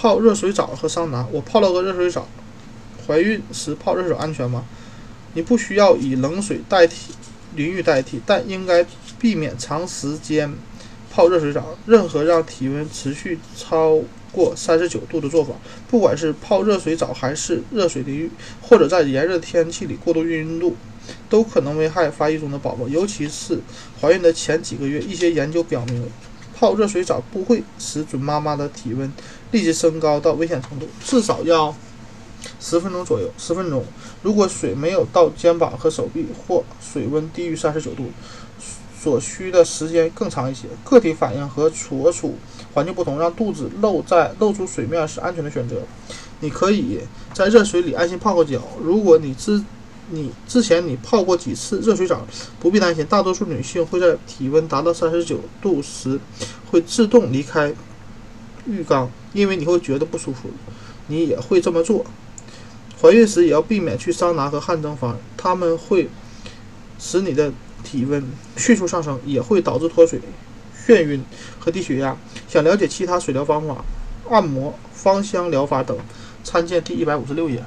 泡热水澡和桑拿。我泡了个热水澡。怀孕时泡热水安全吗？你不需要以冷水代替淋浴代替，但应该避免长时间泡热水澡。任何让体温持续超过三十九度的做法，不管是泡热水澡还是热水淋浴，或者在炎热天气里过度运动，都可能危害发育中的宝宝，尤其是怀孕的前几个月。一些研究表明，泡热水澡不会使准妈妈的体温立即升高到危险程度，至少要。十分钟左右，十分钟。如果水没有到肩膀和手臂，或水温低于三十九度，所需的时间更长一些。个体反应和所处环境不同，让肚子露在露出水面是安全的选择。你可以在热水里安心泡个脚。如果你自你之前你泡过几次热水澡，不必担心。大多数女性会在体温达到三十九度时会自动离开浴缸，因为你会觉得不舒服。你也会这么做。怀孕时也要避免去桑拿和汗蒸房，它们会使你的体温迅速上升，也会导致脱水、眩晕和低血压。想了解其他水疗方法、按摩、芳香疗法等，参见第一百五十六页。